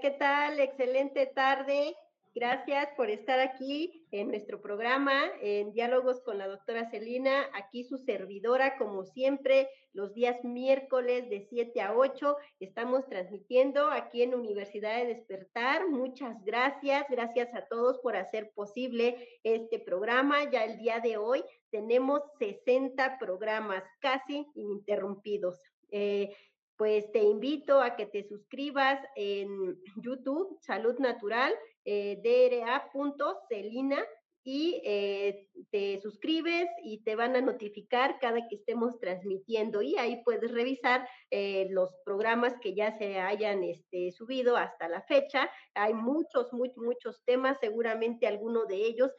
¿qué tal? Excelente tarde. Gracias por estar aquí en nuestro programa, en Diálogos con la doctora Celina. Aquí su servidora, como siempre, los días miércoles de 7 a 8. Estamos transmitiendo aquí en Universidad de Despertar. Muchas gracias. Gracias a todos por hacer posible este programa. Ya el día de hoy tenemos 60 programas casi ininterrumpidos. Eh, pues te invito a que te suscribas en YouTube, Salud Natural, eh, DRA.celina, y eh, te suscribes y te van a notificar cada que estemos transmitiendo y ahí puedes revisar eh, los programas que ya se hayan este, subido hasta la fecha. Hay muchos, muchos, muchos temas, seguramente alguno de ellos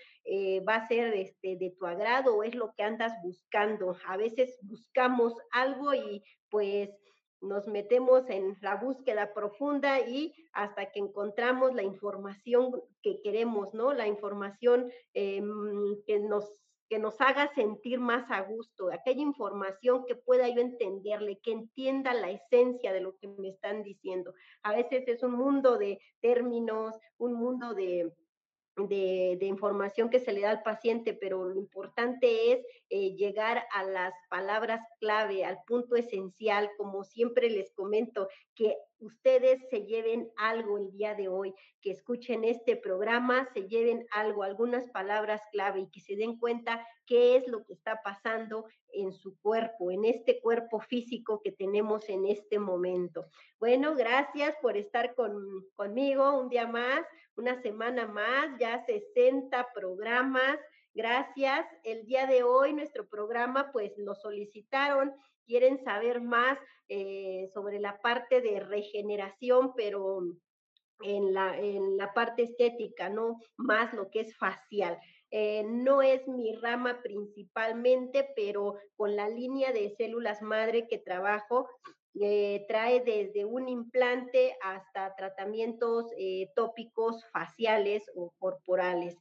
va a ser este, de tu agrado o es lo que andas buscando. A veces buscamos algo y pues nos metemos en la búsqueda profunda y hasta que encontramos la información que queremos, ¿no? La información em, que nos que nos haga sentir más a gusto, aquella información que pueda yo entenderle, que entienda la esencia de lo que me están diciendo. A veces es un mundo de términos, un mundo de, de, información que se le da al paciente, pero lo importante es eh, llegar a las palabras clave, al punto esencial, como siempre les comento, que ustedes se lleven algo el día de hoy, que escuchen este programa, se lleven algo, algunas palabras clave y que se den cuenta qué es lo que está pasando en su cuerpo, en este cuerpo físico que tenemos en este momento. Bueno, gracias por estar con, conmigo un día más, una semana más, ya 60 programas. Gracias. El día de hoy nuestro programa pues nos solicitaron quieren saber más eh, sobre la parte de regeneración, pero en la, en la parte estética, no más lo que es facial. Eh, no es mi rama principalmente, pero con la línea de células madre que trabajo, eh, trae desde un implante hasta tratamientos tópicos faciales o corporales.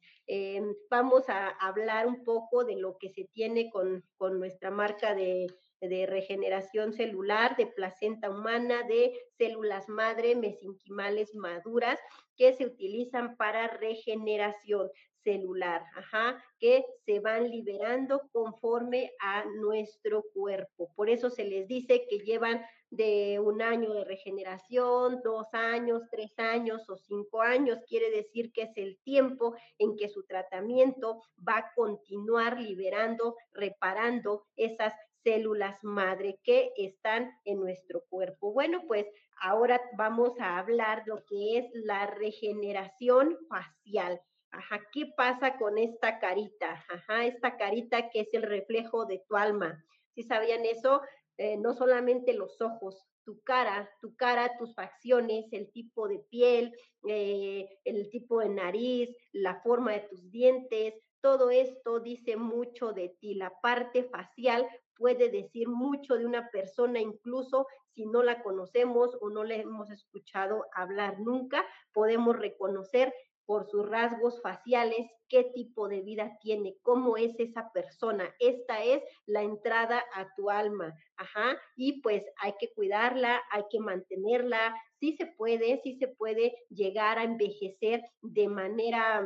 vamos a hablar un poco de lo que se tiene con, con nuestra marca de de regeneración celular, de placenta humana, de células madre mesenquimales maduras que se utilizan para regeneración celular, ajá, que se van liberando conforme a nuestro cuerpo. Por eso se les dice que llevan de un año de regeneración, dos años, tres años o cinco años. Quiere decir que es el tiempo en que su tratamiento va a continuar liberando, reparando esas células madre que están en nuestro cuerpo. Bueno, pues ahora vamos a hablar de lo que es la regeneración facial. ¿Qué pasa con esta carita? Ajá, esta carita que es el reflejo de tu alma. Si sabían eso, eh, no solamente los ojos, tu cara, tu cara, tus facciones, el tipo de piel, eh, el tipo de nariz, la forma de tus dientes, todo esto dice mucho de ti. La parte facial puede decir mucho de una persona, incluso si no la conocemos o no le hemos escuchado hablar nunca, podemos reconocer por sus rasgos faciales qué tipo de vida tiene, cómo es esa persona. Esta es la entrada a tu alma. Ajá. Y pues hay que cuidarla, hay que mantenerla. Sí se puede, sí se puede llegar a envejecer de manera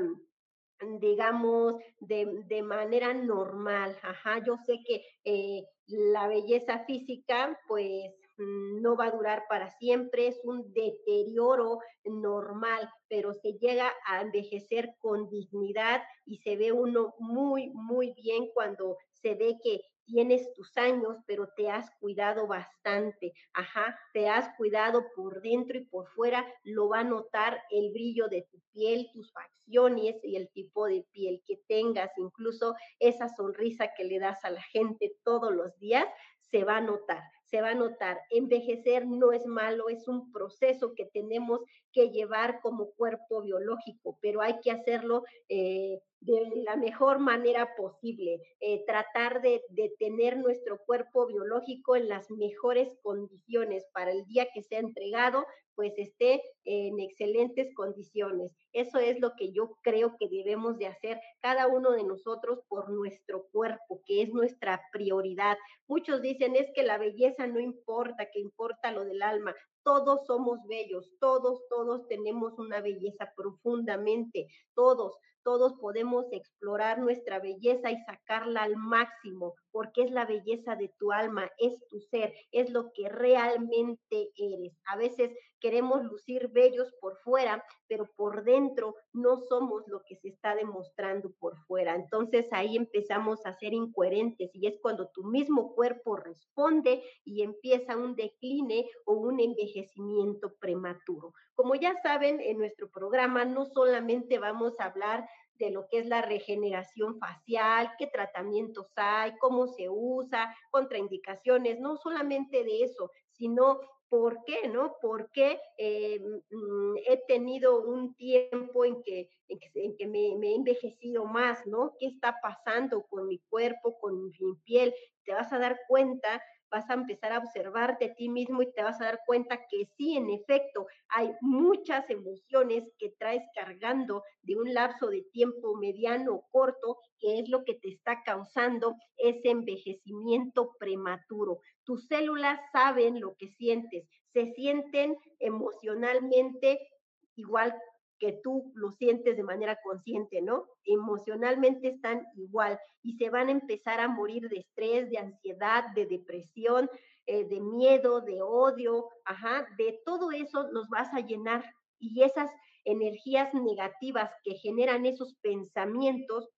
digamos, de, de, manera normal. Ajá, yo sé que eh, la belleza física, pues no va a durar para siempre, es un deterioro normal, pero se llega a envejecer con dignidad y se ve uno muy, muy bien cuando se ve que tienes tus años, pero te has cuidado bastante, ajá, te has cuidado por dentro y por fuera, lo va a notar el brillo de tu piel, tus facciones y el tipo de piel que tengas, incluso esa sonrisa que le das a la gente todos los días, se va a notar, se va a notar. Envejecer no es malo, es un proceso que tenemos que llevar como cuerpo biológico, pero hay que hacerlo eh, de la mejor manera posible, eh, tratar de, de, tener nuestro cuerpo biológico en las mejores condiciones para el día que sea entregado, pues esté en excelentes condiciones. Eso es lo que yo creo que debemos de hacer cada uno de nosotros por nuestro cuerpo, que es nuestra prioridad. Muchos dicen es que la belleza no importa, que importa lo del alma. todos somos bellos, todos, todos tenemos una belleza profundamente, todos, todos podemos explorar nuestra belleza y sacarla al máximo, porque es la belleza de tu alma, es tu ser, es lo que realmente eres. A veces queremos lucir bellos por fuera, pero por dentro no somos lo que se está demostrando por fuera. Entonces ahí empezamos a ser incoherentes y es cuando tu mismo cuerpo responde y empieza un decline o un envejecimiento prematuro. Como ya saben, en nuestro programa no solamente vamos a hablar de lo que es la regeneración facial, qué tratamientos hay, cómo se usa, contraindicaciones, no solamente de eso, sino por qué, ¿no? Porque eh, mm, he tenido un tiempo en que, en que, me, he envejecido más, ¿no? ¿Qué está pasando con mi cuerpo, con mi piel? Te vas a dar cuenta vas a empezar a observarte a ti mismo y te vas a dar cuenta que sí, en efecto, hay muchas emociones que traes cargando de un lapso de tiempo mediano o corto, que es lo que te está causando ese envejecimiento prematuro. Tus células saben lo que sientes, se sienten emocionalmente igual que tú lo sientes de manera consciente, ¿no? Emocionalmente están igual y se van a empezar a morir de estrés, de ansiedad, de depresión, eh, de miedo, de odio, ajá, de todo eso los vas a llenar y esas energías negativas que generan esos pensamientos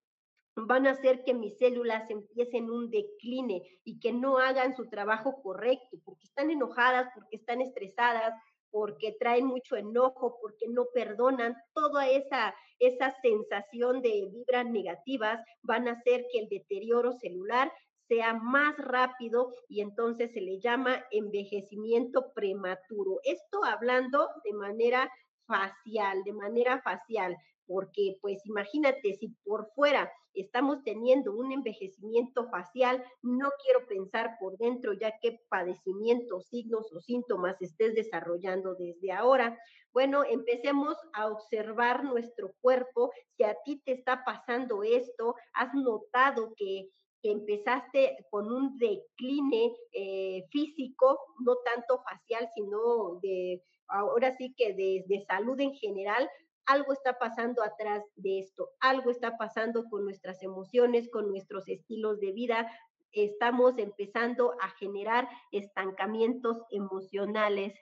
van a hacer que mis células empiecen un decline y que no hagan su trabajo correcto, porque están enojadas, porque están estresadas, porque traen mucho enojo, porque no perdonan, toda esa, esa sensación de vibras negativas van a hacer que el deterioro celular sea más rápido y entonces se le llama envejecimiento prematuro. Esto hablando de manera facial, de manera facial, porque pues imagínate si por fuera estamos teniendo un envejecimiento facial, no quiero pensar por dentro ya qué padecimientos, signos o síntomas estés desarrollando desde ahora. Bueno, empecemos a observar nuestro cuerpo. Si a ti te está pasando esto, has notado que empezaste con un decline eh, físico, no tanto facial, sino de, ahora sí que de, de salud en general, algo está pasando atrás de esto, algo está pasando con nuestras emociones, con nuestros estilos de vida. Estamos empezando a generar estancamientos emocionales.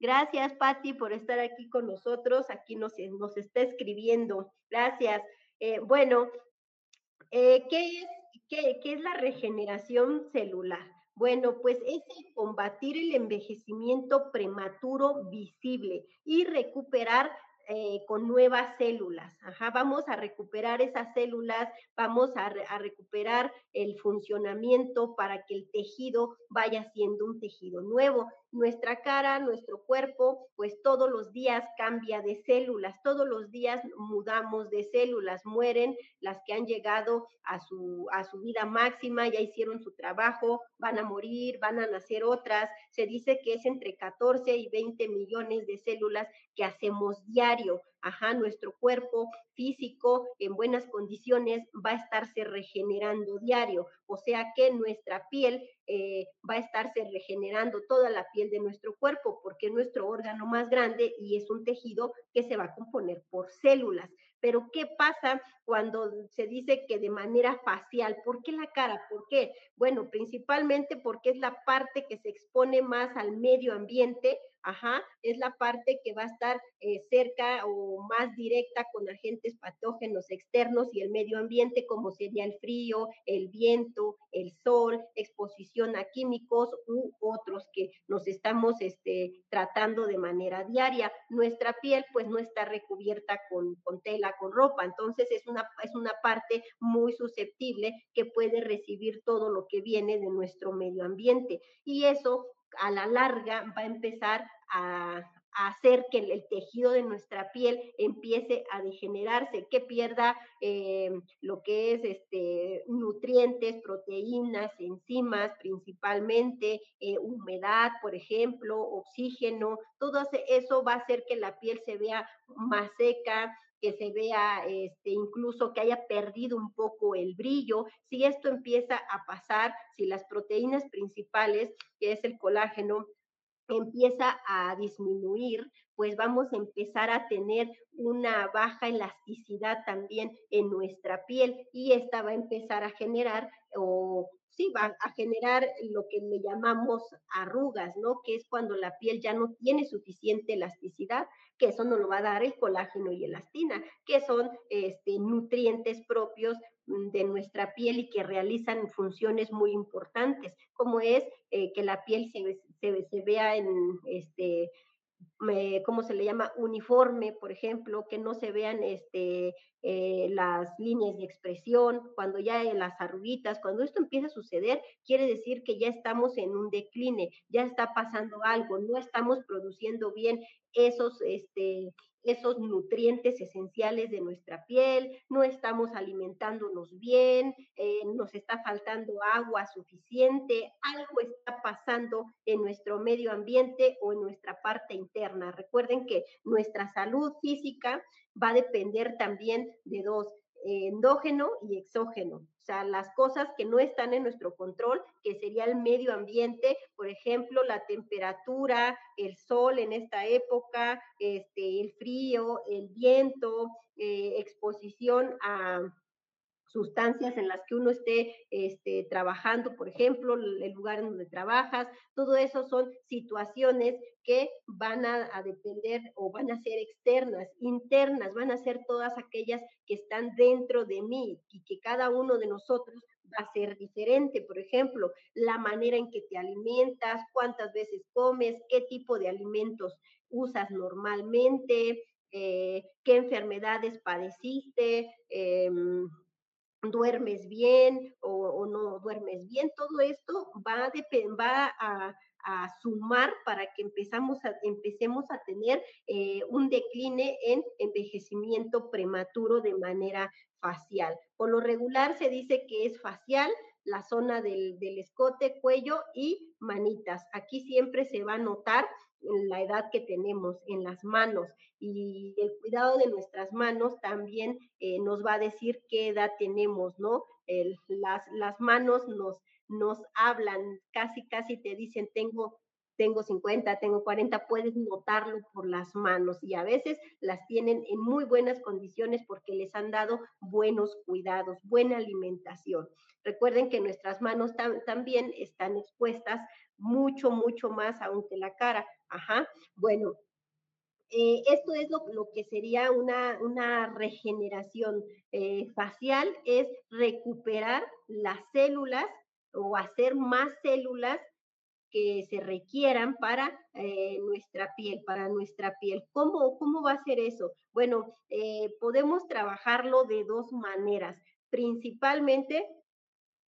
Gracias, Patti, por estar aquí con nosotros. Aquí nos, nos está escribiendo. Gracias. Eh, bueno, eh, ¿qué, es, qué, ¿qué es la regeneración celular? Bueno, pues es el combatir el envejecimiento prematuro visible y recuperar eh, con nuevas células. Ajá, vamos a recuperar esas células, vamos a, a, recuperar el funcionamiento para que el tejido vaya siendo un tejido nuevo nuestra cara, nuestro cuerpo, pues todos los días cambia de células, todos los días mudamos de células, mueren las que han llegado a su, a su vida máxima, ya hicieron su trabajo, van a morir, van a nacer otras. Se dice que es entre 14 y 20 millones de células que hacemos diario. Ajá, nuestro cuerpo físico en buenas condiciones va a estarse regenerando diario, o sea que nuestra piel eh, va a estarse regenerando toda la piel de nuestro cuerpo porque es nuestro órgano más grande y es un tejido que se va a componer por células. Pero ¿qué pasa cuando se dice que de manera facial? ¿Por qué la cara? ¿Por qué? Bueno, principalmente porque es la parte que se expone más al medio ambiente, ajá, es la parte que va a estar eh, cerca o más directa con agentes patógenos externos y el medio ambiente, como sería el frío, el viento, el sol, exposición a químicos u otros que nos estamos este, tratando de manera diaria. Nuestra piel pues no está recubierta con, con tela, con ropa, entonces es una, es una parte muy susceptible que puede recibir todo lo que viene de nuestro medio ambiente y eso a la larga va a empezar a, hacer que el, tejido de nuestra piel empiece a degenerarse, que pierda eh, lo que es este, nutrientes, proteínas, enzimas principalmente, eh, humedad, por ejemplo, oxígeno, todo eso va a hacer que la piel se vea más seca, que se vea este, incluso que haya perdido un poco el brillo. Si esto empieza a pasar, si las proteínas principales, que es el colágeno, empieza a disminuir, pues vamos a empezar a tener una baja elasticidad también en nuestra piel y esta va a empezar a generar o sí, va a generar lo que le llamamos arrugas, ¿no? Que es cuando la piel ya no tiene suficiente elasticidad, que eso nos lo va a dar el colágeno y elastina, que son este, nutrientes propios mm, de nuestra piel y que realizan funciones muy importantes, como es eh, que la piel se, se, vea en este ¿cómo se le llama? Uniforme, por ejemplo, que no se vean este, eh, las líneas de expresión, cuando ya en las arruguitas, cuando esto empieza a suceder, quiere decir que ya estamos en un decline, ya está pasando algo, no estamos produciendo bien esos, este, esos nutrientes esenciales de nuestra piel, no estamos alimentándonos bien, eh, nos está faltando agua suficiente, algo está pasando en nuestro medio ambiente o en nuestra parte interna. Recuerden que nuestra salud física va a depender también de dos, endógeno y exógeno, o sea, las cosas que no están en nuestro control, que sería el medio ambiente, por ejemplo, la temperatura, el sol en esta época, este, el frío, el viento, eh, exposición a sustancias en las que uno esté este, trabajando, por ejemplo, el lugar en donde trabajas, todo eso son situaciones que van a, depender o van a ser externas, internas, van a ser todas aquellas que están dentro de mí y que cada uno de nosotros va a ser diferente. Por ejemplo, la manera en que te alimentas, cuántas veces comes, qué tipo de alimentos usas normalmente, eh, qué enfermedades padeciste. Eh, duermes bien o, no duermes bien, todo esto va a, va a, sumar para que empezamos a, empecemos a tener eh, un decline en envejecimiento prematuro de manera facial. Por lo regular se dice que es facial, la zona del, del escote, cuello y manitas. Aquí siempre se va a notar la edad que tenemos en las manos y el cuidado de nuestras manos también eh, nos va a decir qué edad tenemos, ¿no? Las, las manos nos, nos hablan, casi, casi te dicen, tengo tengo 50, tengo 40, puedes notarlo por las manos y a veces las tienen en muy buenas condiciones porque les han dado buenos cuidados, buena alimentación. Recuerden que nuestras manos también están expuestas mucho, mucho más aún que la cara. Ajá. Bueno, eh, esto es lo, que sería una, una regeneración eh, facial, es recuperar las células o hacer más células que se requieran para eh, nuestra piel, para nuestra piel. ¿Cómo, ¿Cómo va a ser eso? Bueno, podemos trabajarlo de dos maneras. Principalmente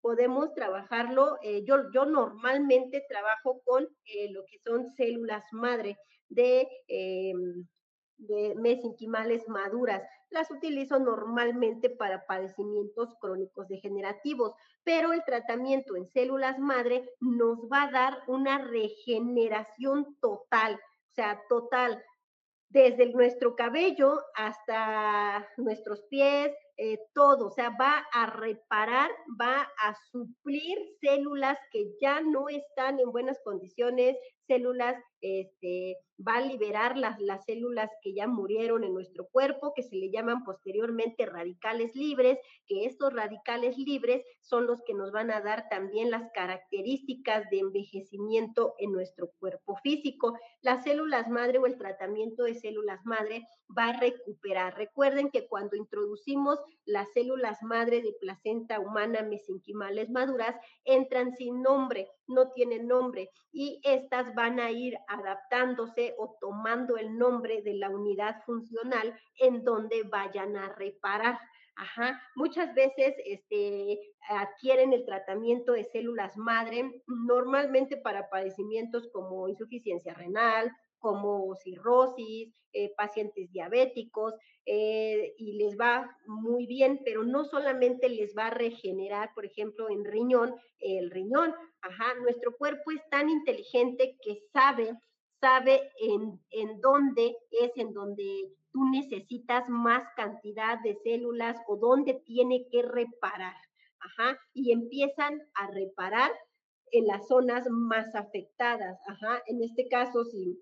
podemos trabajarlo, eh, yo, normalmente trabajo con eh, lo que son células madre de, eh, de mesenquimales maduras. Las utilizo normalmente para padecimientos crónicos degenerativos, pero el tratamiento en células madre nos va a dar una regeneración total, o sea, total, desde nuestro cabello hasta nuestros pies, eh, todo, o sea, va a reparar, va a suplir células que ya no están en buenas condiciones, células, este, va a liberar las, las células que ya murieron en nuestro cuerpo, que se le llaman posteriormente radicales libres, que estos radicales libres son los que nos van a dar también las características de envejecimiento en nuestro cuerpo físico. Las células madre o el tratamiento de células madre va a recuperar. Recuerden que cuando introducimos las células madre de placenta humana mesenquimales maduras, entran sin nombre, no tienen nombre y estas van a ir adaptándose o tomando el nombre de la unidad funcional en donde vayan a reparar. Muchas veces este, adquieren el tratamiento de células madre, normalmente para padecimientos como insuficiencia renal, como cirrosis, eh, pacientes diabéticos, eh, y les va muy bien, pero no solamente les va a regenerar, por ejemplo, en riñón, el riñón, ajá, nuestro cuerpo es tan inteligente que sabe, sabe en, en dónde es en donde tú necesitas más cantidad de células o dónde tiene que reparar, ajá, y empiezan a reparar en las zonas más afectadas. Ajá, en este caso, si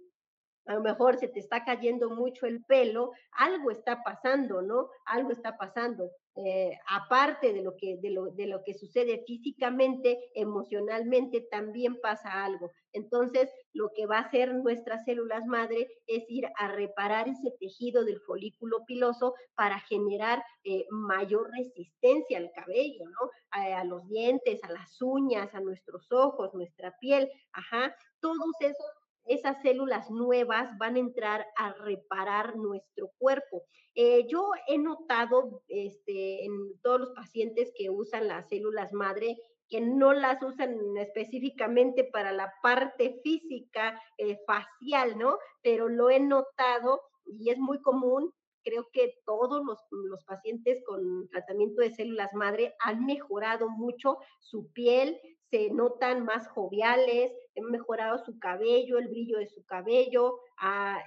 a lo mejor se te está cayendo mucho el pelo, algo está pasando, ¿no? Algo está pasando. Eh, aparte de lo, que, de, lo, de lo que sucede físicamente, emocionalmente también pasa algo. Entonces, lo que va a hacer nuestras células madre es ir a reparar ese tejido del folículo piloso para generar eh, mayor resistencia al cabello, ¿no? A, a, los dientes, a las uñas, a nuestros ojos, nuestra piel, ajá. Todos esos esas células nuevas van a entrar a reparar nuestro cuerpo. Eh, yo he notado este, en todos los pacientes que usan las células madre que no las usan específicamente para la parte física, eh, facial, ¿no? Pero lo he notado y es muy común creo que todos los, los, pacientes con tratamiento de células madre han mejorado mucho su piel, se notan más joviales, mejorado su cabello, el brillo de su cabello, a,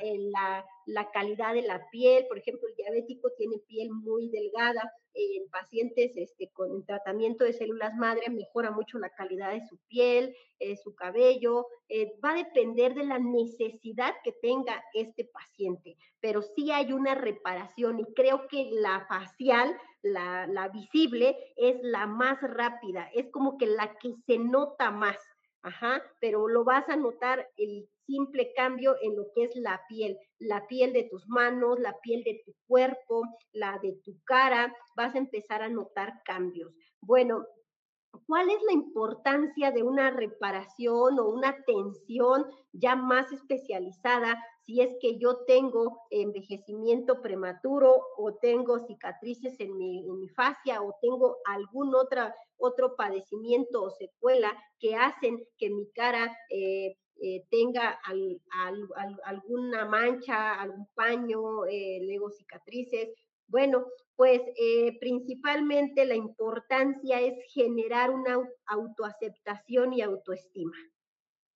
la, calidad de la piel. Por ejemplo, el diabético tiene piel muy delgada. En pacientes este, con tratamiento de células madre mejora mucho la calidad de su piel, eh, su cabello. Eh, va a depender de la necesidad que tenga este paciente, pero sí hay una reparación y creo que la facial la visible es la más rápida, es como que la que se nota más, ajá, pero lo vas a notar el simple cambio en lo que es la piel, la piel de tus manos, la piel de tu cuerpo, la de tu cara, vas a empezar a notar cambios. Bueno, ¿Cuál es la importancia de una reparación o una atención ya más especializada si es que yo tengo envejecimiento prematuro o tengo cicatrices en mi, en mi fascia o tengo algún otra, otro padecimiento o secuela que hacen que mi cara eh, eh, tenga al, al, al, alguna mancha, algún paño, eh, luego cicatrices? Bueno, pues principalmente la importancia es generar una autoaceptación y autoestima.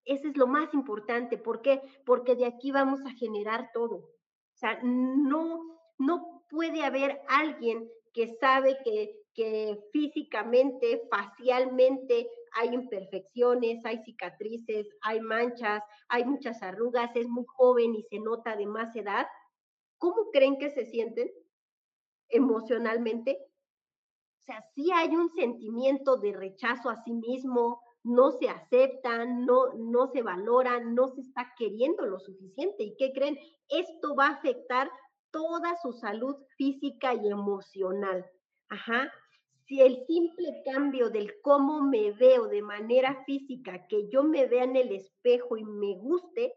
Ese es lo más importante. ¿Por qué? Porque de aquí vamos a generar todo. O sea, no, no puede haber alguien que sabe que, que físicamente, facialmente hay imperfecciones, hay cicatrices, hay manchas, hay muchas arrugas, es muy joven y se nota de más edad. ¿Cómo creen que se sienten? emocionalmente. O sea, sí hay un sentimiento de rechazo a sí mismo, no se aceptan, no, no se valoran, no se está queriendo lo suficiente. ¿Y qué creen? Esto va a afectar toda su salud física y emocional. Ajá. Si el simple cambio del cómo me veo de manera física, que yo me vea en el espejo y me guste,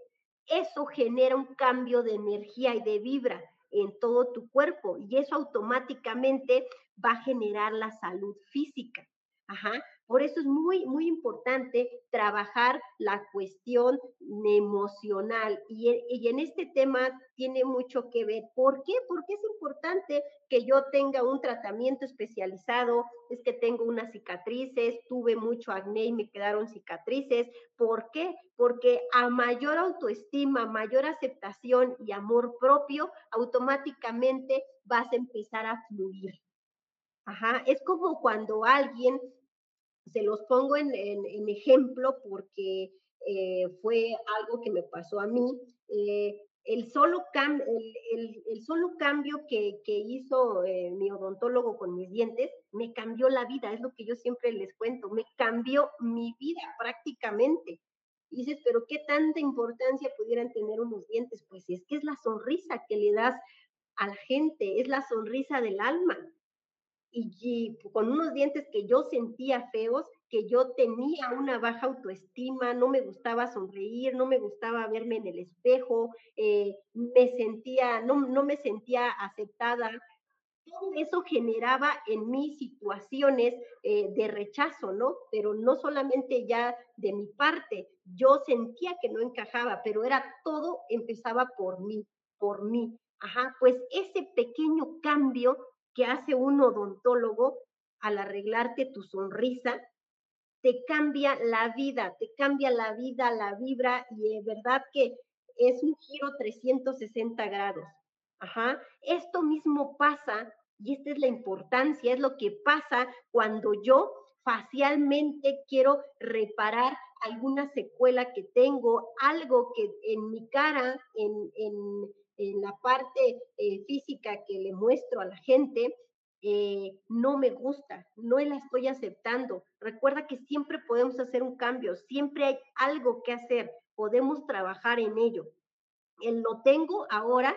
eso genera un cambio de energía y de vibra en todo tu cuerpo y eso automáticamente va a generar la salud física. Ajá. Por eso es muy, muy importante trabajar la cuestión emocional y, y, en este tema tiene mucho que ver. ¿Por qué? Porque es importante que yo tenga un tratamiento especializado, es que tengo unas cicatrices, tuve mucho acné y me quedaron cicatrices. ¿Por qué? Porque a mayor autoestima, mayor aceptación y amor propio, automáticamente vas a empezar a fluir. Ajá, es como cuando alguien se los pongo en, ejemplo porque eh, fue algo que me pasó a mí. Eh, el, solo cambio que, hizo eh, mi odontólogo con mis dientes me cambió la vida, es lo que yo siempre les cuento, me cambió mi vida prácticamente. Dices, pero ¿qué tanta importancia pudieran tener unos dientes? Pues es que es la sonrisa que le das a la gente, es la sonrisa del alma y, con unos dientes que yo sentía feos, que yo tenía una baja autoestima, no me gustaba sonreír, no me gustaba verme en el espejo, eh, me sentía, no, no me sentía aceptada. Todo eso generaba en mí situaciones eh, de rechazo, ¿no? Pero no solamente ya de mi parte, yo sentía que no encajaba, pero era todo empezaba por mí, por mí. Ajá, pues ese pequeño cambio que hace un odontólogo al arreglarte tu sonrisa, te cambia la vida, te cambia la vida, la vibra y es verdad que es un giro 360 grados. Ajá. Esto mismo pasa y esta es la importancia, es lo que pasa cuando yo facialmente quiero reparar alguna secuela que tengo, algo que en mi cara, en, en, la parte eh, física que le muestro a la gente, eh, no me gusta, no la estoy aceptando. Recuerda que siempre podemos hacer un cambio, siempre hay algo que hacer, podemos trabajar en ello. El lo tengo ahora,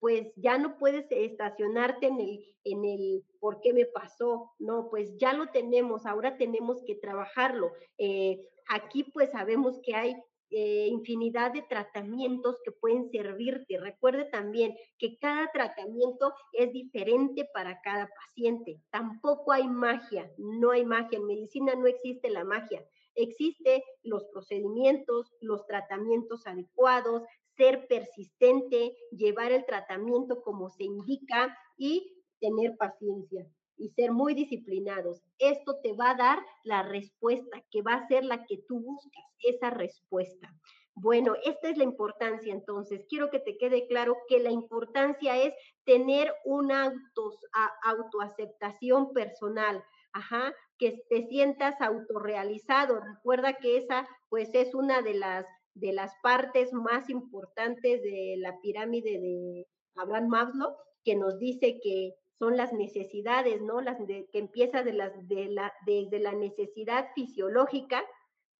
pues ya no puedes estacionarte en el, en el por qué me pasó, no, pues ya lo tenemos, ahora tenemos que trabajarlo. Eh, aquí pues sabemos que hay eh, infinidad de tratamientos que pueden servirte. Recuerde también que cada tratamiento es diferente para cada paciente. Tampoco hay magia, no hay magia. En medicina no existe la magia. Existe los procedimientos, los tratamientos adecuados, ser persistente, llevar el tratamiento como se indica y tener paciencia y ser muy disciplinados. Esto te va a dar la respuesta que va a ser la que tú buscas, esa respuesta. Bueno, esta es la importancia entonces. Quiero que te quede claro que la importancia es tener una auto, autoaceptación personal, ajá, que te sientas autorrealizado. Recuerda que esa pues es una de las de las partes más importantes de la pirámide de Abraham Maslow, que nos dice que son las necesidades, ¿no? Las que empieza de las, de la, desde la necesidad fisiológica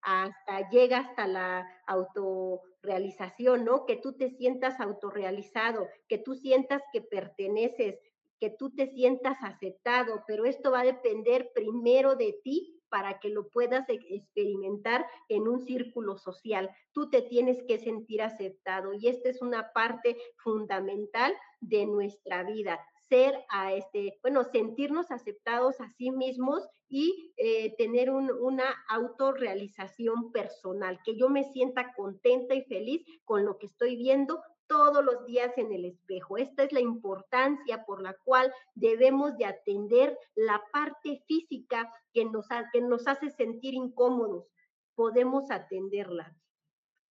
hasta llega hasta la autorrealización, ¿no? Que tú te sientas autorrealizado, que tú sientas que perteneces, que tú te sientas aceptado, pero esto va a depender primero de ti para que lo puedas e, experimentar en un círculo social. Tú te tienes que sentir aceptado y esta es una parte fundamental de nuestra vida ser a este, bueno, sentirnos aceptados a sí mismos y eh, tener una autorrealización personal, que yo me sienta contenta y feliz con lo que estoy viendo todos los días en el espejo. Esta es la importancia por la cual debemos de atender la parte física que nos, que nos hace sentir incómodos. Podemos atenderla.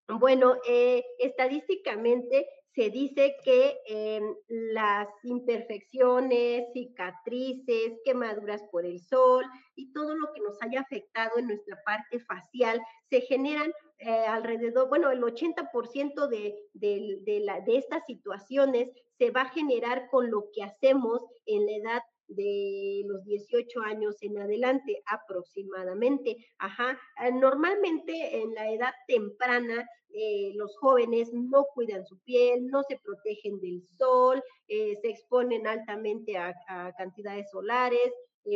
Bueno, eh, estadísticamente se dice que em, las imperfecciones, cicatrices, quemaduras por el sol y todo lo que nos haya afectado en nuestra parte facial se generan eh, alrededor, bueno, el 80% de, de, de estas situaciones se va a generar con lo que hacemos en la edad de los 18 años en adelante aproximadamente. Ajá, eh, normalmente en la edad temprana eh, los jóvenes no cuidan su piel, no se protegen del sol, eh, se exponen altamente a, cantidades solares.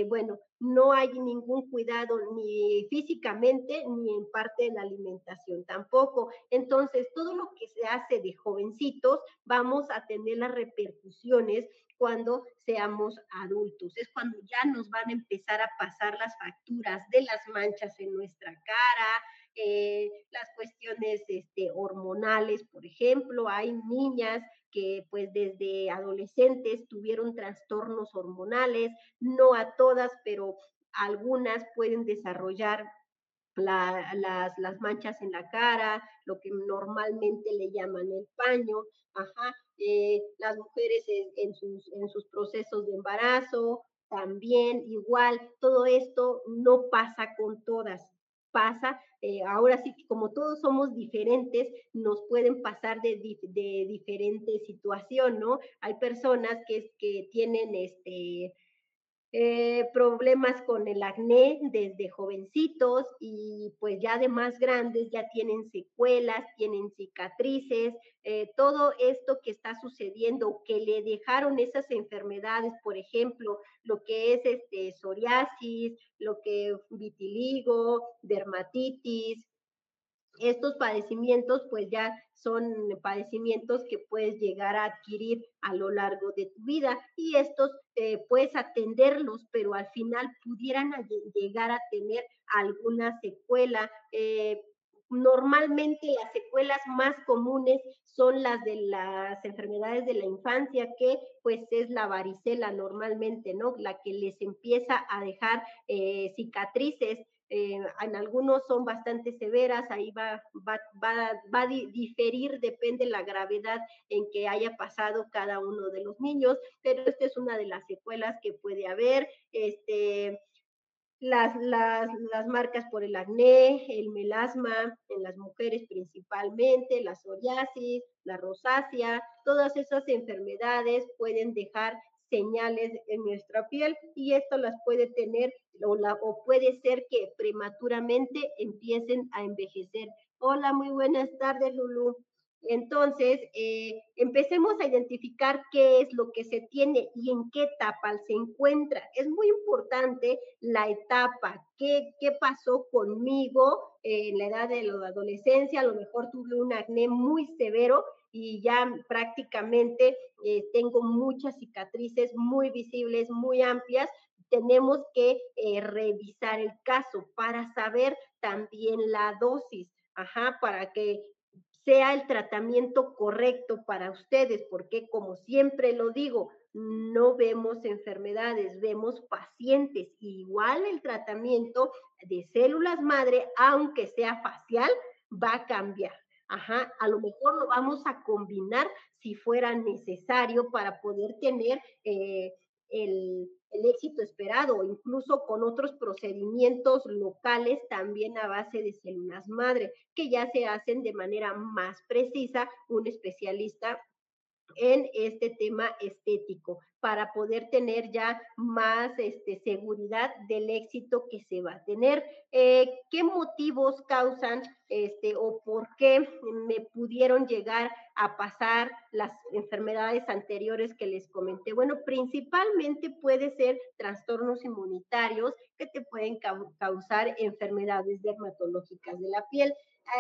bueno, no hay ningún cuidado ni físicamente ni en parte de la alimentación tampoco. Entonces, todo lo que se hace de jovencitos, vamos a tener las repercusiones cuando seamos adultos. Es cuando ya nos van a empezar a pasar las facturas de las manchas en nuestra cara, eh, las cuestiones este, hormonales, por ejemplo. Hay niñas que pues desde adolescentes tuvieron trastornos hormonales, no a todas, pero algunas pueden desarrollar las, las, manchas en la cara, lo que normalmente le llaman el paño, ajá, eh, las mujeres en, sus, en sus procesos de embarazo, también igual, todo esto no pasa con todas, pasa, eh, ahora sí como todos somos diferentes, nos pueden pasar de, de diferente situación, ¿no? Hay personas que, que tienen este, eh, problemas con el acné desde jovencitos y pues ya de más grandes ya tienen secuelas, tienen cicatrices, eh, todo esto que está sucediendo, que le dejaron esas enfermedades, por ejemplo, lo que es este psoriasis, lo que vitiligo, dermatitis, estos padecimientos pues ya son padecimientos que puedes llegar a adquirir a lo largo de tu vida y estos eh, puedes atenderlos, pero al final pudieran llegar a tener alguna secuela. Eh, normalmente las secuelas más comunes son las de las enfermedades de la infancia, que pues es la varicela normalmente, ¿no? La que les empieza a dejar eh, cicatrices eh, en algunos son bastante severas, ahí va, va, va, a diferir, depende la gravedad en que haya pasado cada uno de los niños, pero esta es una de las secuelas que puede haber. Este, las, las, las, marcas por el acné, el melasma en las mujeres principalmente, la psoriasis, la rosácea, todas esas enfermedades pueden dejar señales en nuestra piel y esto las puede tener o, o puede ser que prematuramente empiecen a envejecer. Hola, muy buenas tardes, Lulu. Entonces, eh, empecemos a identificar qué es lo que se tiene y en qué etapa se encuentra. Es muy importante la etapa, qué, qué pasó conmigo en la edad de la adolescencia, a lo mejor tuve un acné muy severo y ya prácticamente eh, tengo muchas cicatrices muy visibles, muy amplias. Tenemos que eh, revisar el caso para saber también la dosis, ajá, para que sea el tratamiento correcto para ustedes, porque como siempre lo digo, no vemos enfermedades, vemos pacientes. Igual el tratamiento de células madre, aunque sea facial, va a cambiar. Ajá, a lo mejor lo vamos a combinar si fuera necesario para poder tener eh, el, el éxito esperado, incluso con otros procedimientos locales también a base de células madre, que ya se hacen de manera más precisa. Un especialista en este tema estético para poder tener ya más este, seguridad del éxito que se va a tener. Eh, ¿Qué motivos causan este, o por qué me pudieron llegar a pasar las enfermedades anteriores que les comenté? Bueno, principalmente puede ser trastornos inmunitarios que te pueden causar enfermedades dermatológicas de la piel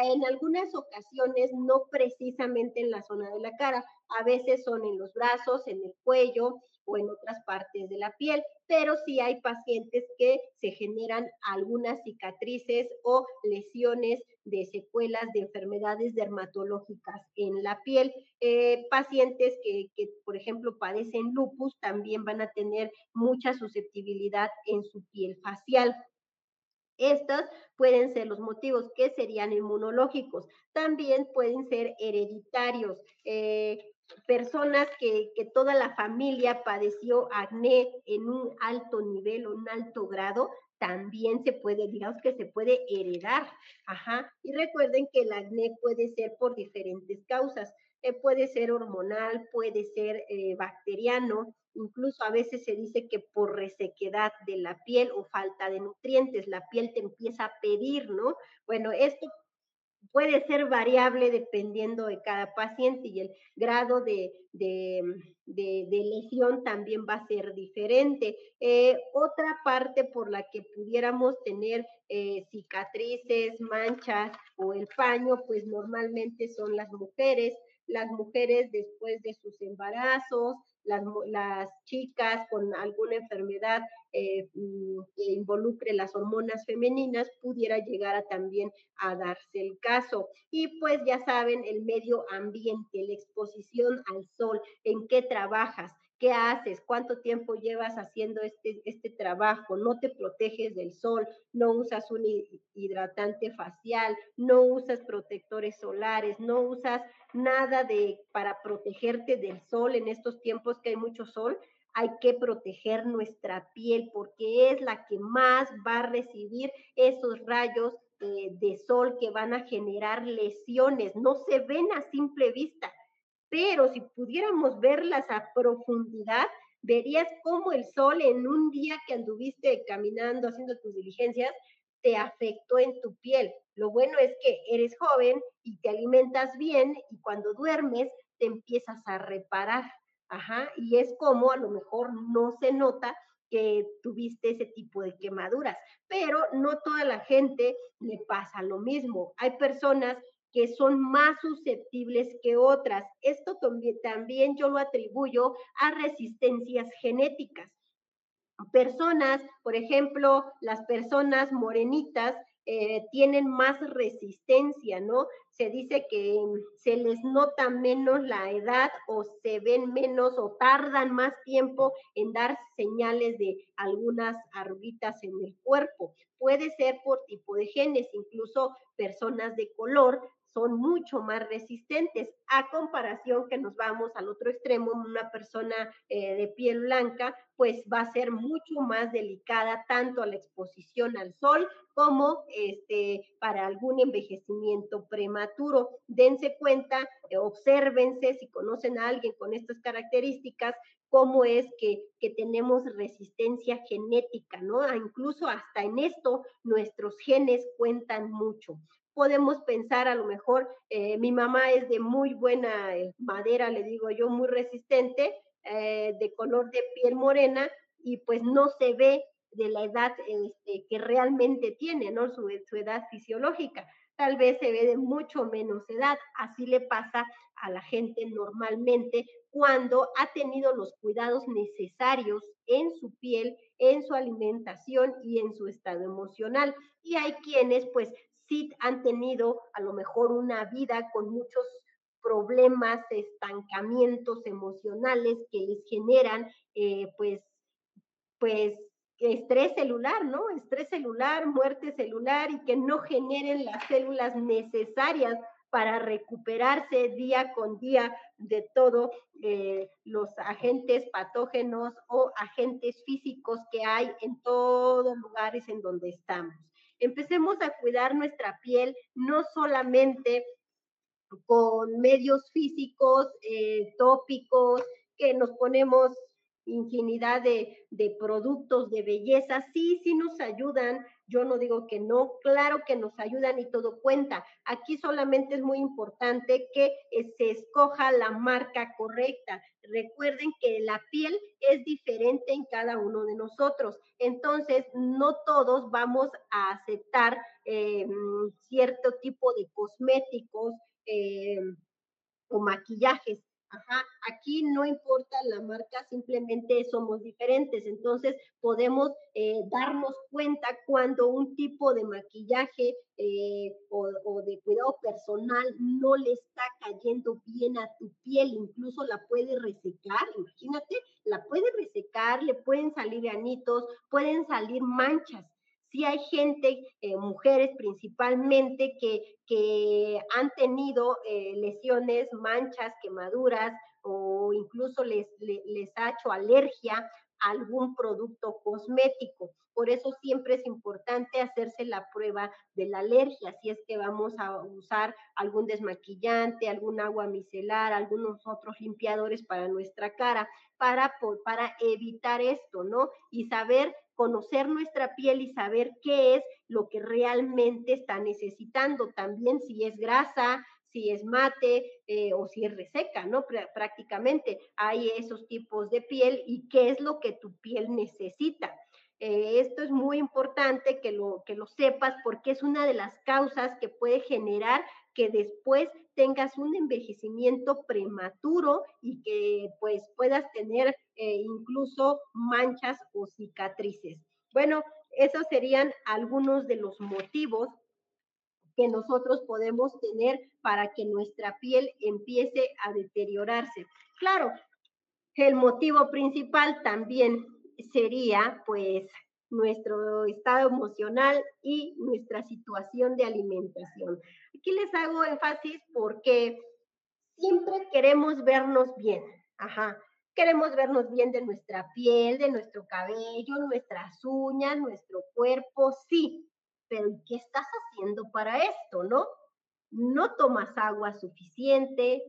en algunas ocasiones no precisamente en la zona de la cara, a veces son en los brazos, en el cuello o en otras partes de la piel, pero sí hay pacientes que se generan algunas cicatrices o lesiones de secuelas de enfermedades dermatológicas en la piel. Eh, pacientes que, por ejemplo, padecen lupus también van a tener mucha susceptibilidad en su piel facial. Estos pueden ser los motivos que serían inmunológicos. También pueden ser hereditarios. Eh, personas que, que, toda la familia padeció acné en un alto nivel o un alto grado, también se puede, digamos que se puede heredar. Ajá. Y recuerden que el acné puede ser por diferentes causas. Eh, puede ser hormonal, puede ser eh, bacteriano, incluso a veces se dice que por resequedad de la piel o falta de nutrientes, la piel te empieza a pedir, ¿no? Bueno, esto puede ser variable dependiendo de cada paciente y el grado de, de, lesión también va a ser diferente. Eh, otra parte por la que pudiéramos tener cicatrices, manchas o el paño, pues normalmente son las mujeres las mujeres después de sus embarazos, las, las chicas con alguna enfermedad eh, mm, que involucre las hormonas femeninas, pudiera llegar a también a darse el caso. Y pues ya saben, el medio ambiente, la exposición al sol, en qué trabajas, ¿Qué haces? ¿Cuánto tiempo llevas haciendo este, este trabajo? No te proteges del sol, no usas un hidratante facial, no usas protectores solares, no usas nada de para protegerte del sol en estos tiempos que hay mucho sol. Hay que proteger nuestra piel porque es la que más va a recibir esos rayos eh, de sol que van a generar lesiones. No se ven a simple vista, pero si pudiéramos verlas a profundidad, verías cómo el sol en un día que anduviste caminando, haciendo tus diligencias, te afectó en tu piel. Lo bueno es que eres joven y te alimentas bien y cuando duermes te empiezas a reparar. Ajá, y es como a lo mejor no se nota que tuviste ese tipo de quemaduras, pero no toda la gente le pasa lo mismo. Hay personas que son más susceptibles que otras. Esto también, yo lo atribuyo a resistencias genéticas. Personas, por ejemplo, las personas morenitas eh, tienen más resistencia, ¿no? Se dice que se les nota menos la edad o se ven menos o tardan más tiempo en dar señales de algunas arruguitas en el cuerpo. Puede ser por tipo de genes, incluso personas de color son mucho más resistentes a comparación que nos vamos al otro extremo, una persona eh, de piel blanca, pues va a ser mucho más delicada tanto a la exposición al sol como este, para algún envejecimiento prematuro. Dense cuenta, eh, obsérvense si conocen a alguien con estas características, cómo es que, que, tenemos resistencia genética, ¿no? Ah, incluso hasta en esto nuestros genes cuentan mucho. Podemos pensar a lo mejor, eh, mi mamá es de muy buena eh, madera, le digo yo, muy resistente, eh, de color de piel morena, y pues no se ve de la edad este, que realmente tiene, ¿no? Su, su edad fisiológica. Tal vez se ve de mucho menos edad. Así le pasa a la gente normalmente cuando ha tenido los cuidados necesarios en su piel, en su alimentación y en su estado emocional. Y hay quienes pues han tenido a lo mejor una vida con muchos problemas, estancamientos emocionales que les generan eh, pues, pues estrés celular, ¿no? Estrés celular, muerte celular y que no generen las células necesarias para recuperarse día con día de todos eh, los agentes patógenos o agentes físicos que hay en todos lugares en donde estamos. Empecemos a cuidar nuestra piel no solamente con medios físicos, eh, tópicos, que nos ponemos infinidad de, de, productos de belleza, sí, sí nos ayudan, yo no digo que no, claro que nos ayudan y todo cuenta. Aquí solamente es muy importante que eh, se escoja la marca correcta. Recuerden que la piel es diferente en cada uno de nosotros, entonces no todos vamos a aceptar eh, cierto tipo de cosméticos eh, o maquillajes Ajá, aquí no importa la marca, simplemente somos diferentes. Entonces podemos eh, darnos cuenta cuando un tipo de maquillaje eh, o, de cuidado personal no le está cayendo bien a tu piel, incluso la puede resecar, imagínate, la puede resecar, le pueden salir granitos, pueden salir manchas sí hay gente, eh, mujeres principalmente, que, que han tenido eh, lesiones, manchas, quemaduras o incluso les, les, ha hecho alergia a algún producto cosmético. Por eso siempre es importante hacerse la prueba de la alergia, si es que vamos a usar algún desmaquillante, algún agua micelar, algunos otros limpiadores para nuestra cara, para, para evitar esto, ¿no? Y saber conocer nuestra piel y saber qué es lo que realmente está necesitando, también si es grasa, si es mate eh, o si es reseca, ¿no? prácticamente hay esos tipos de piel y qué es lo que tu piel necesita. Eh, esto es muy importante que lo, que lo sepas porque es una de las causas que puede generar que después tengas un envejecimiento prematuro y que pues puedas tener eh, incluso manchas o cicatrices. Bueno, esos serían algunos de los motivos que nosotros podemos tener para que nuestra piel empiece a deteriorarse. Claro, el motivo principal también sería pues nuestro estado emocional y nuestra situación de alimentación. Aquí les hago énfasis porque siempre queremos vernos bien. Ajá. Queremos vernos bien de nuestra piel, de nuestro cabello, nuestras uñas, nuestro cuerpo, sí. Pero ¿qué estás haciendo para esto, no? No tomas agua suficiente,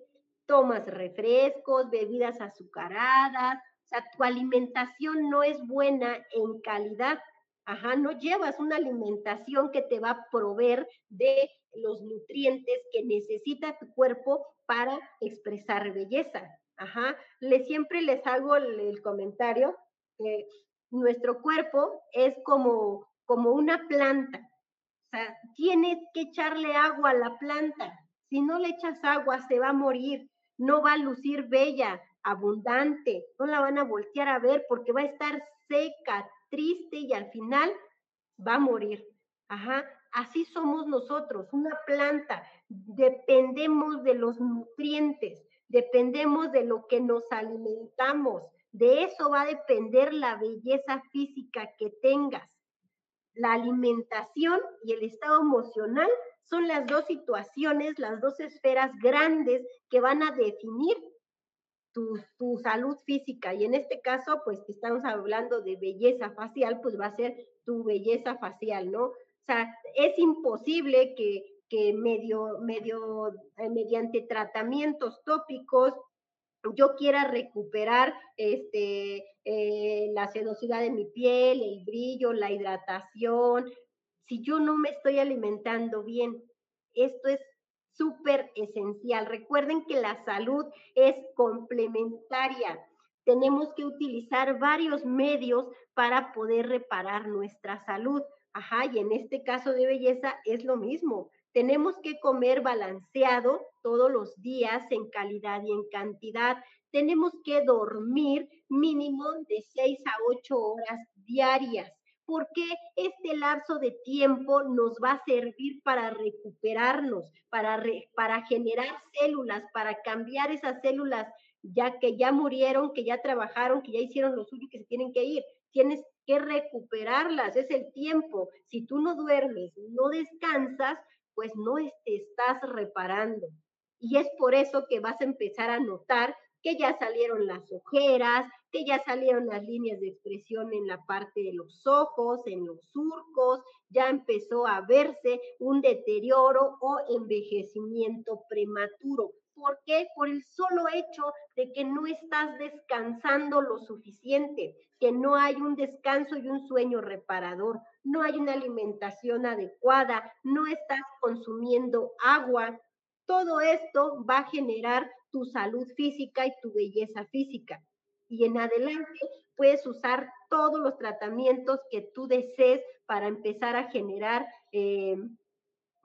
tomas refrescos, bebidas azucaradas, o sea, tu alimentación no es buena en calidad. Ajá, no llevas una alimentación que te va a proveer de los nutrientes que necesita tu cuerpo para expresar belleza. Ajá, le, siempre les hago el, comentario que nuestro cuerpo es como, como una planta. O sea, tienes que echarle agua a la planta. Si no le echas agua, se va a morir, no va a lucir bella, abundante, no la van a voltear a ver porque va a estar seca, triste y al final va a morir. Ajá, así somos nosotros, una planta, dependemos de los nutrientes, dependemos de lo que nos alimentamos, de eso va a depender la belleza física que tengas. La alimentación y el estado emocional son las dos situaciones, las dos esferas grandes que van a definir tu, salud física. Y en este caso, pues que estamos hablando de belleza facial, pues va a ser tu belleza facial, ¿no? O sea, es imposible que, que medio, medio, eh, mediante tratamientos tópicos yo quiera recuperar este, eh, la sedosidad de mi piel, el brillo, la hidratación, si yo no me estoy alimentando bien. Esto es súper esencial. Recuerden que la salud es complementaria. Tenemos que utilizar varios medios para poder reparar nuestra salud. Ajá, y en este caso de belleza es lo mismo. Tenemos que comer balanceado todos los días en calidad y en cantidad. Tenemos que dormir mínimo de 6 a 8 horas diarias porque este lapso de tiempo nos va a servir para recuperarnos, para, para generar células, para cambiar esas células ya que ya murieron, que ya trabajaron, que ya hicieron lo suyo, que se tienen que ir. Tienes que recuperarlas, es el tiempo. Si tú no duermes, no descansas, pues no te estás reparando. Y es por eso que vas a empezar a notar que ya salieron las ojeras, que ya salieron las líneas de expresión en la parte de los ojos, en los surcos, ya empezó a verse un deterioro o envejecimiento prematuro. ¿Por qué? Por el solo hecho de que no estás descansando lo suficiente, que no hay un descanso y un sueño reparador, no hay una alimentación adecuada, no estás consumiendo agua. Todo esto va a generar tu salud física y tu belleza física. Y en adelante puedes usar todos los tratamientos que tú desees para empezar a generar eh,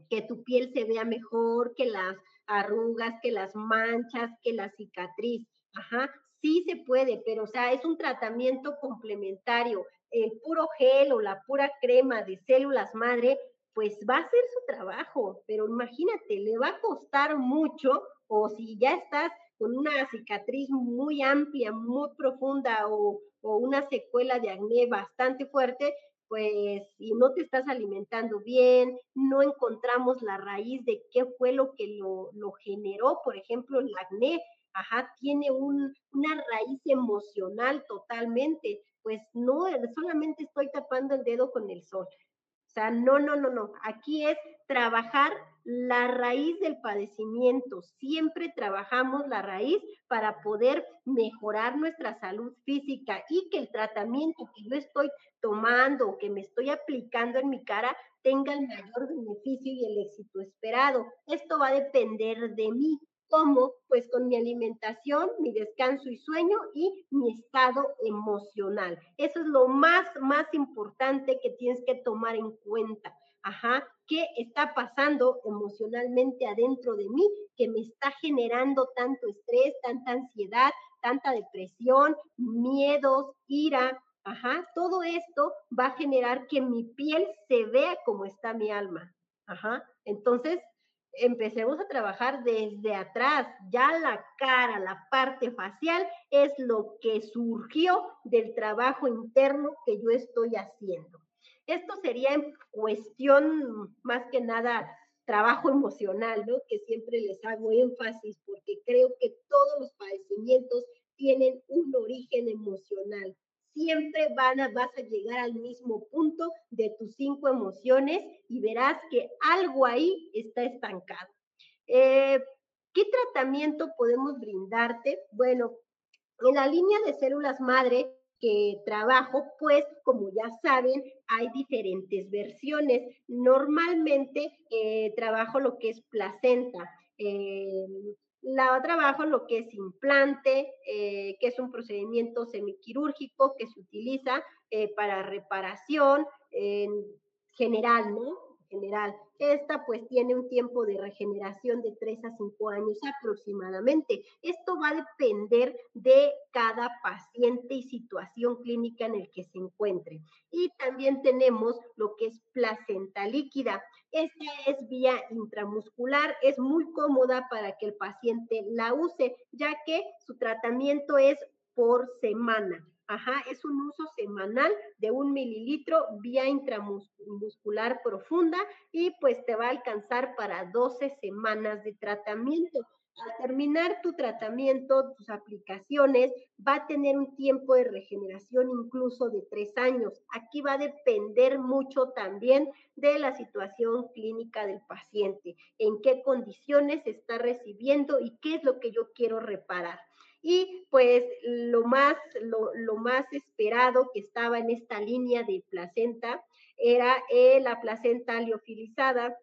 que tu piel se vea mejor, que las arrugas, que las manchas, que la cicatriz. Ajá, sí se puede, pero o sea, es un tratamiento complementario. El puro gel o la pura crema de células madre, pues va a hacer su trabajo, pero imagínate, le va a costar mucho o si ya estás con una cicatriz muy amplia, muy profunda o, o una secuela de acné bastante fuerte, pues si no te estás alimentando bien, no encontramos la raíz de qué fue lo que lo, lo generó, por ejemplo, el acné, ajá, tiene un, una raíz emocional totalmente, pues no, solamente estoy tapando el dedo con el sol. O sea, no, no, no, no, aquí es trabajar la raíz del padecimiento. Siempre trabajamos la raíz para poder mejorar nuestra salud física y que el tratamiento que yo estoy tomando, que me estoy aplicando en mi cara, tenga el mayor beneficio y el éxito esperado. Esto va a depender de mí. ¿Cómo? Pues con mi alimentación, mi descanso y sueño y mi estado emocional. Eso es lo más, más importante que tienes que tomar en cuenta. Ajá, ¿qué está pasando emocionalmente adentro de mí que me está generando tanto estrés, tanta ansiedad, tanta depresión, miedos, ira? Ajá, todo esto va a generar que mi piel se vea como está mi alma. Ajá, entonces empecemos a trabajar desde atrás. Ya la cara, la parte facial es lo que surgió del trabajo interno que yo estoy haciendo. Esto sería en cuestión más que nada trabajo emocional, ¿no? Que siempre les hago énfasis porque creo que todos los padecimientos tienen un origen emocional. Siempre van a, vas a llegar al mismo punto de tus cinco emociones y verás que algo ahí está estancado. Eh, ¿Qué tratamiento podemos brindarte? Bueno, en la línea de células madre que trabajo, pues como ya saben, hay diferentes versiones. Normalmente eh, trabajo lo que es placenta. Eh, la trabajo lo que es implante, eh, que es un procedimiento semiquirúrgico que se utiliza para reparación en general, ¿no? General. Esta pues tiene un tiempo de regeneración de 3 a 5 años aproximadamente. Esto va a depender de cada paciente y situación clínica en el que se encuentre. Y también tenemos lo que es placenta líquida. Esta es vía intramuscular, es muy cómoda para que el paciente la use, ya que su tratamiento es por semana. Ajá, es un uso semanal de un mililitro vía intramuscular profunda y pues te va a alcanzar para 12 semanas de tratamiento. Al terminar tu tratamiento, tus aplicaciones, va a tener un tiempo de regeneración incluso de tres años. Aquí va a depender mucho también de la situación clínica del paciente, en qué condiciones está recibiendo y qué es lo que yo quiero reparar. Y pues lo más, lo, más esperado que estaba en esta línea de placenta era eh, la placenta liofilizada,